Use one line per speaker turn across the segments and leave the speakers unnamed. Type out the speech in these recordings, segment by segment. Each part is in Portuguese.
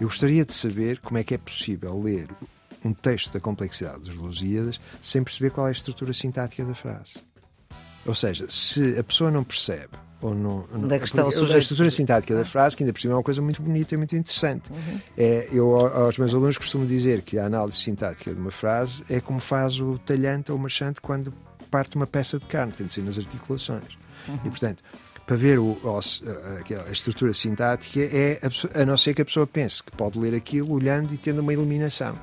Eu gostaria de saber como é que é possível ler um texto da complexidade dos Lusíadas sem perceber qual é a estrutura sintática da frase. Ou seja, se a pessoa não percebe ou não,
Onde é que está o
a
sujeito?
estrutura sintática da frase, que ainda por cima é uma coisa muito bonita e muito interessante. É, eu aos meus alunos costumo dizer que a análise sintática de uma frase é como faz o talhante ou o marchante quando parte uma peça de carne, tem de ser nas articulações. E portanto, para ver o- o- a, estrutura sintática é a não ser que a pessoa pense que pode ler aquilo olhando e tendo uma iluminação.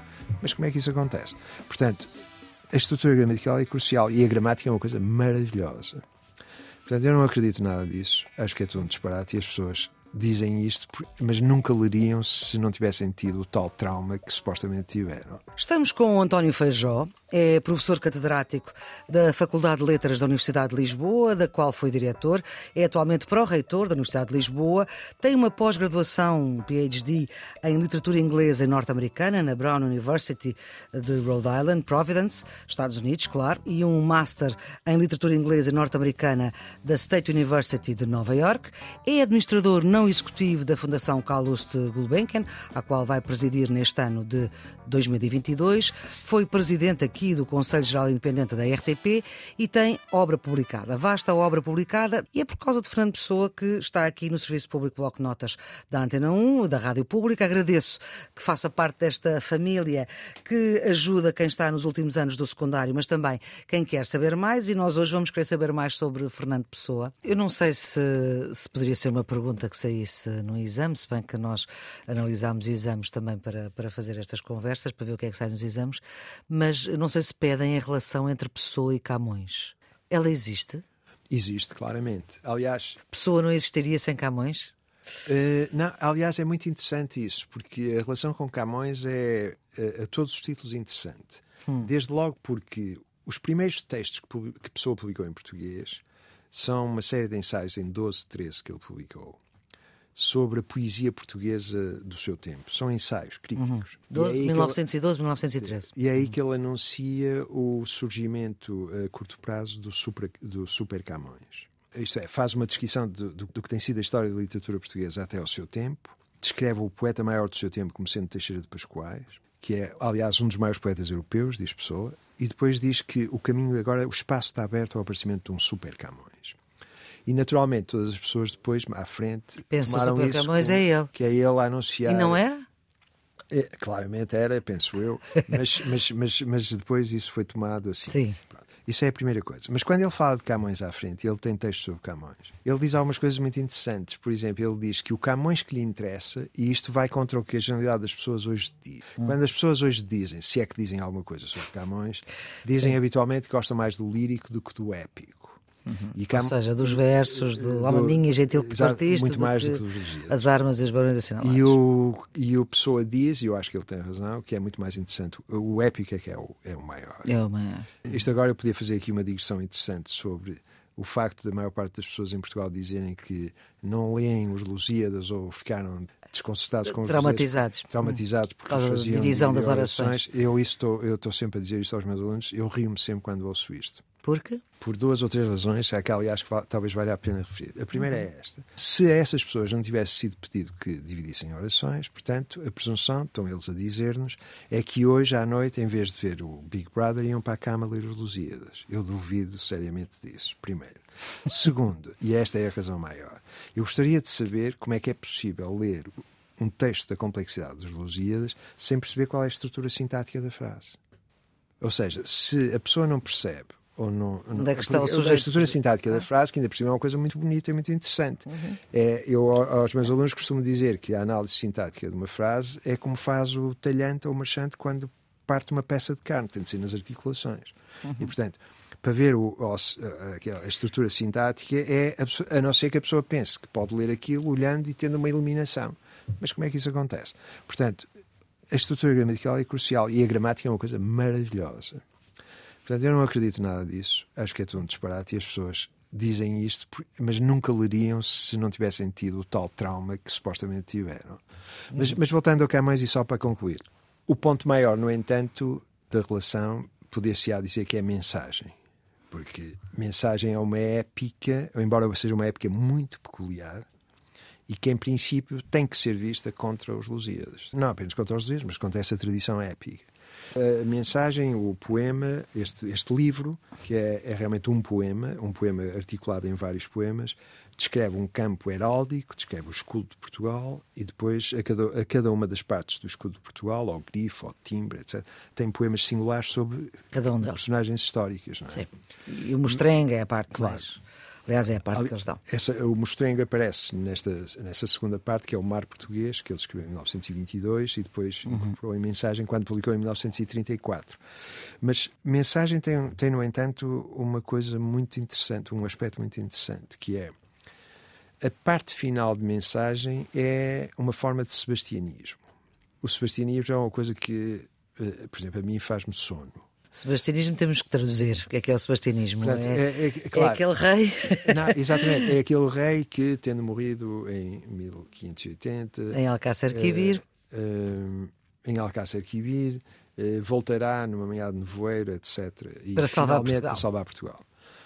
Mas como é que isso acontece? Portanto, a estrutura gramatical é crucial e a gramática é uma coisa maravilhosa. Portanto, eu não acredito nada disso. Acho que é tudo um disparate e as pessoas dizem isto, mas nunca leriam se não tivessem tido o tal trauma que supostamente tiveram.
Estamos com o António Feijó, é professor catedrático da Faculdade de Letras da Universidade de Lisboa, da qual foi diretor, é atualmente pró-reitor da Universidade de Lisboa, tem uma pós-graduação, PhD, em literatura inglesa e norte-americana na Brown University de Rhode Island, Providence, Estados Unidos, claro, e um Master em literatura inglesa e norte-americana da State University de Nova York, é administrador não executivo da Fundação Calouste Gulbenkian, a qual vai presidir neste ano de 2022, foi presidente aqui do Conselho Geral Independente da RTP e tem obra publicada, vasta obra publicada, e é por causa de Fernando Pessoa que está aqui no Serviço Público Bloco Notas da Antena 1, da Rádio Pública. Agradeço que faça parte desta família que ajuda quem está nos últimos anos do secundário, mas também quem quer saber mais, e nós hoje vamos querer saber mais sobre Fernando Pessoa. Eu não sei se, se poderia ser uma pergunta que saísse no exame, se bem que nós analisámos exames também para, para fazer estas conversas, para ver o que é que sai nos exames, mas não sei se pedem a relação entre Pessoa e Camões. Ela existe?
Existe, claramente. Aliás,
Pessoa não existiria sem Camões?
Eh, não, aliás, é muito interessante isso, porque a relação com Camões é, eh, a todos os títulos, interessante. Desde logo porque os primeiros textos que, que Pessoa publicou em português são uma série de ensaios em 12, 13 que ele publicou sobre a poesia portuguesa do seu tempo. São ensaios críticos. É
12,
aí que ele-
1912, 1913.
e é aí que ele anuncia o surgimento a curto prazo do super, do super Camões. Isto é, faz uma descrição de- do, do que tem sido a história da literatura portuguesa até ao seu tempo, descreve o poeta maior do seu tempo como sendo Teixeira de Pascoais, que é, aliás, um dos maiores poetas europeus, diz Pessoa, e depois diz que o caminho agora, o espaço está aberto ao aparecimento de um super Camões. E naturalmente todas as pessoas depois, à frente,
Pensam,
tomaram isso
Camões é ele.
Que é ele a anunciar.
E não era?
É, claramente era, penso eu, mas, mas, mas, mas depois isso foi tomado assim.
Sim.
Isso é a primeira coisa. Mas quando ele fala de Camões à frente, ele tem textos sobre Camões, ele diz algumas coisas muito interessantes. Por exemplo, ele diz que o Camões que lhe interessa, e isto vai contra o que a generalidade das pessoas hoje diz.
Hum.
Quando as pessoas hoje dizem, se é que dizem alguma coisa sobre Camões, dizem habitualmente que gostam mais do lírico do que do épico. E
Ou
Cam-
seja, dos versos, do
do-
Alma Minha, Gentil
Exato,
Partiste,
muito
do
mais
que
do que dos Lusíadas.
as armas e os barões assinalados.
E o, e o Pessoa diz, e eu acho que ele tem razão, que é muito mais interessante. O épico é que é o, é o maior.
É uma...
Isto agora eu podia fazer aqui uma digressão interessante sobre o facto da maior parte das pessoas em Portugal dizerem que não leem os Lusíadas ou ficaram desconcertados com os
Traumatizados.
Lusíadas, traumatizados porque
Por causa
faziam
divisão das orações.
Eu isso estou, eu estou sempre a dizer isto aos meus alunos, eu rio-me sempre quando ouço isto
Porque?
por duas ou três razões, há que aliás que talvez valha a pena referir. A primeira é esta: se a essas pessoas não tivesse sido pedido que dividissem orações, portanto, a presunção, estão eles a dizer-nos, é que hoje à noite, em vez de ver o Big Brother, iam para a cama ler os Lusíadas. Eu duvido seriamente disso, primeiro. Segundo, e esta é a razão maior, eu gostaria de saber como é que é possível ler um texto da complexidade dos Lusíadas sem perceber qual é a estrutura sintática da frase. Ou seja, se a pessoa não percebe ou não,
Onde é que está o
porque
sujeito?
A estrutura sintática da frase, que ainda por cima é uma coisa muito bonita e muito interessante. É, eu ao- aos meus alunos costumo dizer que a análise sintática de uma frase é como faz o talhante ou o marchante quando parte uma peça de carne, tem de ser nas articulações. E portanto, para ver o- a, a estrutura sintática é a não ser que a pessoa pense que pode ler aquilo olhando e tendo uma iluminação. Mas como é que isso acontece? Portanto, a estrutura gramatical é crucial e a gramática é uma coisa maravilhosa. Portanto, eu não acredito nada disso. Acho que é tudo um disparate e as pessoas dizem isto, mas nunca leriam se não tivessem tido o tal trauma que supostamente tiveram. Mas, mas voltando ao Camões e só para concluir. O ponto maior, no entanto, da relação poder-se-á dizer que é mensagem. Porque mensagem é uma épica, embora seja uma épica muito peculiar, e que em princípio tem que ser vista contra os Lusíadas. Não apenas contra os Lusíadas, mas contra essa tradição épica. A mensagem, o poema, este, este livro, que é, é realmente um poema, um poema articulado em vários poemas, descreve um campo heráldico, descreve o escudo de Portugal e depois a cada, a cada uma das partes do escudo de Portugal, ao grifo, ao timbre, etc., tem poemas singulares sobre
cada um
personagens históricas. Não é?
Sim. E o mostrenga é a parte claro. mais Aliás, é a parte Ali, que eles dão.
Essa, o Mostrengo aparece nesta, nessa segunda parte, que é o Mar Português, que ele escreveu em 1922 e depois uhum. incorporou em Mensagem quando publicou em 1934. Mas Mensagem tem, tem, no entanto, uma coisa muito interessante, um aspecto muito interessante, que é a parte final de Mensagem é uma forma de sebastianismo. O sebastianismo é uma coisa que, eh, por exemplo, a mim faz-me sono.
Sebastianismo temos que traduzir. O que é que é o sebastianismo? Portanto, é, é, é, claro, é, aquele rei.
Não, exatamente, é aquele rei que, tendo morrido em 1580,
em Alcácer Quibir,
em Alcácer Quibir, voltará numa meada nevoeira, etc.
E para salvar Portugal.
salvar Portugal.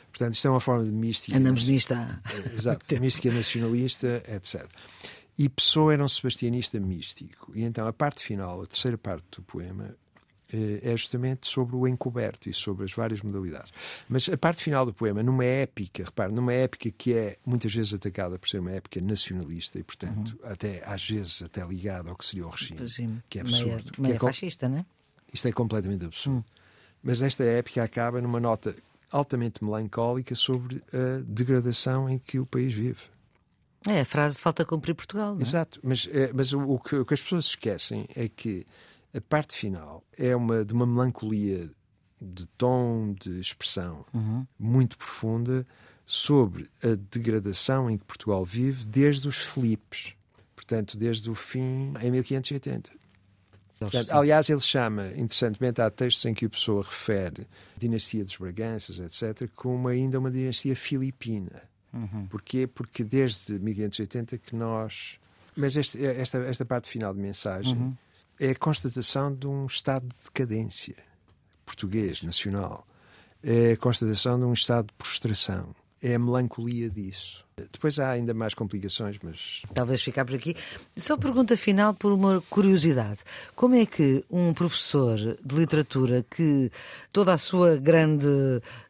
Portanto, isto é uma forma de mística.
Andamos nisto há...
Exato, mística nacionalista, etc. E Pessoa era um sebastianista místico. E então a parte final, a terceira parte do poema, eh, é justamente sobre o encoberto e sobre as várias modalidades. Mas a parte final do poema, numa épica, repare, numa épica que é muitas vezes atacada por ser uma épica nacionalista e, portanto, uhum. até às vezes até ligada ao que seria o regime, que é absurdo.
Meia,
meia
que é fascista, não é?
Isto é completamente absurdo. Uhum. Mas esta épica acaba numa nota altamente melancólica sobre a degradação em que o país vive.
É, a frase falta cumprir Portugal, não é?
Exato, mas, é, mas o, o, que, o que as pessoas esquecem é que a parte final é uma, de uma melancolia de tom, de expressão
uhum.
muito profunda sobre a degradação em que Portugal vive desde os Filipes, portanto, desde o fim em 1580. Portanto, aliás, ele chama, interessantemente, há textos em que o Pessoa refere a dinastia dos Braganças, etc., como ainda uma dinastia filipina.
Uhum.
Porquê? Porque desde 1580 que nós. Mas este, esta, esta parte final de mensagem.
Uhum
é a constatação de um estado de decadência português, nacional. É a constatação de um estado de prostração. É a melancolia disso. Depois há ainda mais complicações, mas.
Talvez ficar por aqui. Só pergunta final por uma curiosidade. Como é que um professor de literatura que toda a sua grande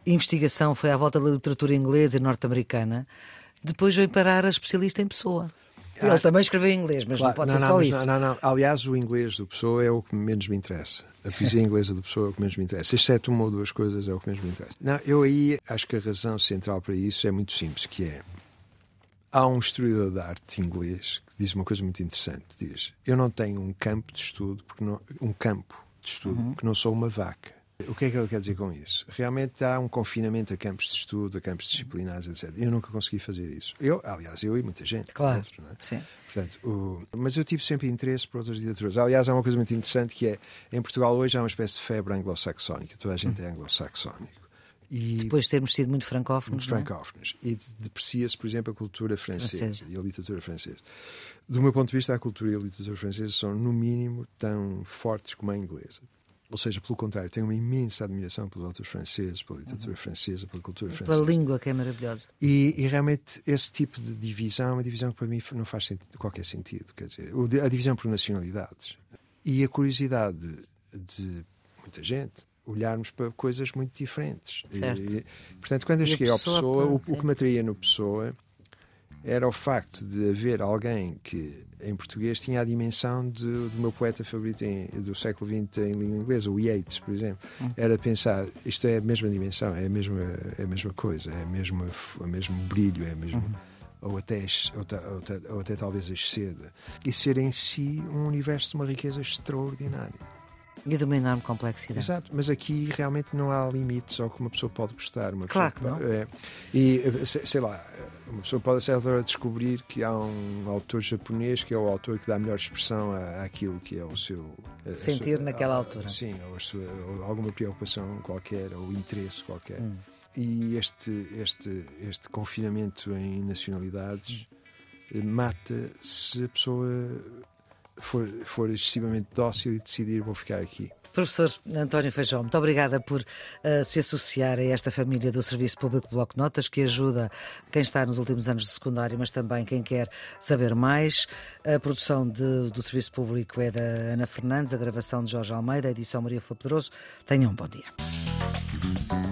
investigação foi à volta da literatura inglesa e norte-americana, depois veio parar a especialista em pessoa? Ele também escreveu em inglês, mas claro, não pode não, ser
não,
só isso.
Não, não, Aliás, o inglês do Pessoa é o que menos me interessa. A poesia inglesa do Pessoa é o que menos me interessa. Exceto uma ou duas coisas é o que menos me interessa. Não, eu aí acho que a razão central para isso é muito simples, que é há um historiador de arte inglês que diz uma coisa muito interessante. Diz, eu não tenho um campo de estudo, porque não, um campo de estudo, uhum. porque não sou uma vaca. O que é que ele quer dizer com isso? Realmente há um confinamento a campos de estudo, a campos disciplinares, etc. Eu nunca consegui fazer isso. Eu, aliás, eu e muita gente.
Claro. Outros, é? Sim.
Portanto, o... Mas eu tive sempre interesse por outras literaturas. Aliás, há uma coisa muito interessante que é, em Portugal hoje há uma espécie de febre anglo-saxónica. Toda a gente hum. é anglo-saxónico.
E... Depois de termos sido muito francófonos.
Muito é? francófonos. É? E deprecia-se, por exemplo, a cultura francesa, francesa, e a literatura francesa. Do meu ponto de vista, a cultura e a literatura francesa são, no mínimo, tão fortes como a inglesa. Ou seja, pelo contrário, tenho uma imensa admiração pelos autores franceses, pela literatura uhum. francesa, pela cultura francesa.
Pela língua, que é maravilhosa.
E, e, realmente esse tipo de divisão é uma divisão que para mim não faz sentido, qualquer sentido. Quer dizer, a divisão por nacionalidades. E a curiosidade de muita gente olharmos para coisas muito diferentes.
Certo.
E, portanto, quando eu cheguei ao Pessoa, o, o que me atraía no Pessoa era o facto de haver alguém que em português tinha a dimensão de, do meu poeta favorito em, do século XX em língua inglesa, o Yeats, por exemplo.
Hum.
Era pensar, isto é a mesma dimensão, é a mesma, é a mesma coisa, é a mesma, o mesmo brilho, é a mesma.
Uhum.
Ou até, ou, ou, ou até talvez exceda. E ser em si um universo de uma riqueza extraordinária.
E de uma enorme complexidade.
Exato, mas aqui realmente não há limites ao que uma pessoa pode gostar. Uma
claro que não.
É, e, sei lá, uma pessoa pode, a certa hora, descobrir que há um autor japonês que é o autor que dá a melhor expressão àquilo que é o seu.
Sentir sua, naquela a, altura.
Sim, ou, sua, ou, alguma preocupação qualquer, ou interesse qualquer.
Hum.
E este, este, este confinamento em nacionalidades hum. mata se a pessoa for, for excessivamente dócil e decidir vou ficar aqui.
Professor António Feijão, muito obrigada por uh, se associar a esta família do Serviço Público Bloco Notas, que ajuda quem está nos últimos anos de secundário, mas também quem quer saber mais. A produção de, do Serviço Público é da Ana Fernandes, a gravação de Jorge Almeida, a edição Maria Flor Pedroso. Tenham um bom dia.